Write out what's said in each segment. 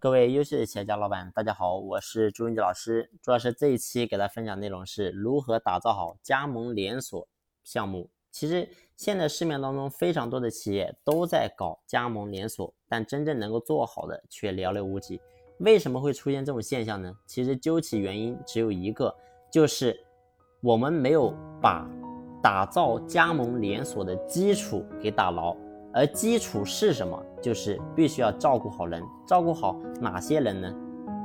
各位优秀的企业家老板，大家好，我是朱云杰老师。朱老师这一期给大家分享内容是如何打造好加盟连锁项目。其实现在市面当中非常多的企业都在搞加盟连锁，但真正能够做好的却寥寥无几。为什么会出现这种现象呢？其实究其原因只有一个，就是我们没有把打造加盟连锁的基础给打牢。而基础是什么？就是必须要照顾好人，照顾好哪些人呢？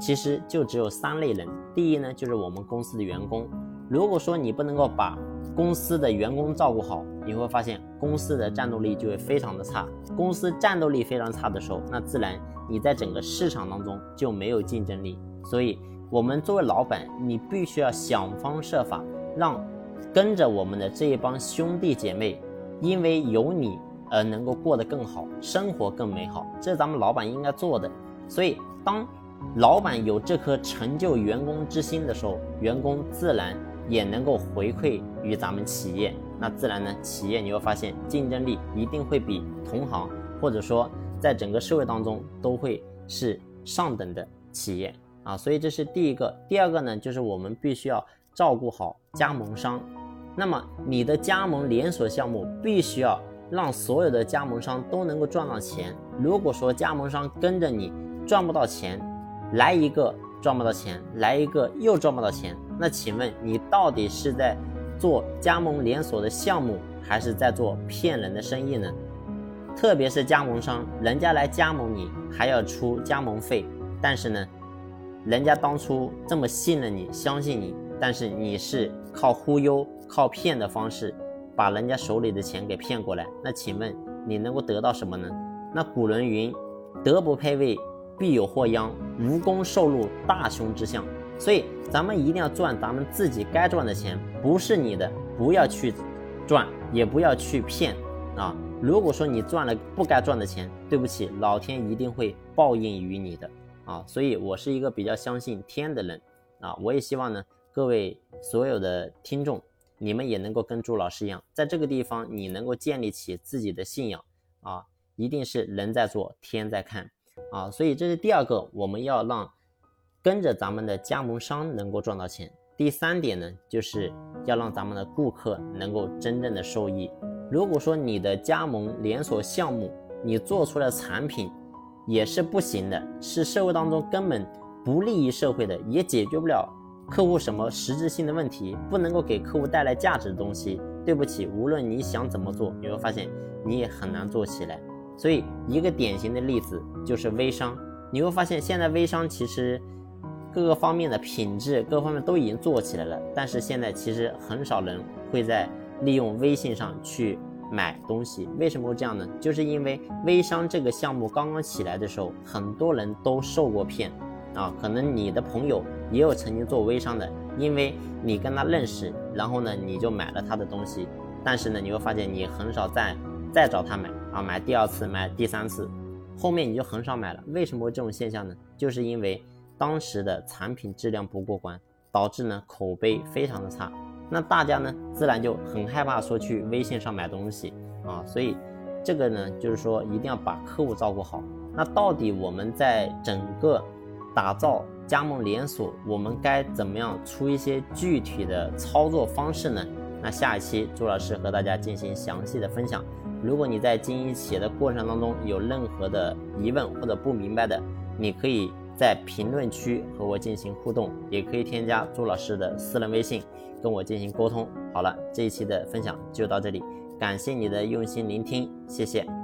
其实就只有三类人。第一呢，就是我们公司的员工。如果说你不能够把公司的员工照顾好，你会发现公司的战斗力就会非常的差。公司战斗力非常差的时候，那自然你在整个市场当中就没有竞争力。所以，我们作为老板，你必须要想方设法让跟着我们的这一帮兄弟姐妹，因为有你。呃能够过得更好，生活更美好，这是咱们老板应该做的。所以，当老板有这颗成就员工之心的时候，员工自然也能够回馈于咱们企业。那自然呢，企业你会发现竞争力一定会比同行，或者说在整个社会当中都会是上等的企业啊。所以这是第一个。第二个呢，就是我们必须要照顾好加盟商。那么你的加盟连锁项目必须要。让所有的加盟商都能够赚到钱。如果说加盟商跟着你赚不到钱，来一个赚不到钱，来一个又赚不到钱，那请问你到底是在做加盟连锁的项目，还是在做骗人的生意呢？特别是加盟商，人家来加盟你还要出加盟费，但是呢，人家当初这么信任你，相信你，但是你是靠忽悠、靠骗的方式。把人家手里的钱给骗过来，那请问你能够得到什么呢？那古人云：“德不配位，必有祸殃；无功受禄，大凶之相。”所以咱们一定要赚咱们自己该赚的钱，不是你的不要去赚，也不要去骗啊！如果说你赚了不该赚的钱，对不起，老天一定会报应于你的啊！所以我是一个比较相信天的人啊，我也希望呢，各位所有的听众。你们也能够跟朱老师一样，在这个地方你能够建立起自己的信仰啊，一定是人在做，天在看啊，所以这是第二个，我们要让跟着咱们的加盟商能够赚到钱。第三点呢，就是要让咱们的顾客能够真正的受益。如果说你的加盟连锁项目，你做出来的产品也是不行的，是社会当中根本不利于社会的，也解决不了。客户什么实质性的问题不能够给客户带来价值的东西，对不起，无论你想怎么做，你会发现你也很难做起来。所以一个典型的例子就是微商，你会发现现在微商其实各个方面的品质各方面都已经做起来了，但是现在其实很少人会在利用微信上去买东西。为什么会这样呢？就是因为微商这个项目刚刚起来的时候，很多人都受过骗。啊，可能你的朋友也有曾经做微商的，因为你跟他认识，然后呢，你就买了他的东西，但是呢，你会发现你很少再再找他买啊，买第二次，买第三次，后面你就很少买了。为什么会这种现象呢？就是因为当时的产品质量不过关，导致呢口碑非常的差，那大家呢自然就很害怕说去微信上买东西啊，所以这个呢就是说一定要把客户照顾好。那到底我们在整个打造加盟连锁，我们该怎么样出一些具体的操作方式呢？那下一期朱老师和大家进行详细的分享。如果你在经营企业的过程当中有任何的疑问或者不明白的，你可以在评论区和我进行互动，也可以添加朱老师的私人微信跟我进行沟通。好了，这一期的分享就到这里，感谢你的用心聆听，谢谢。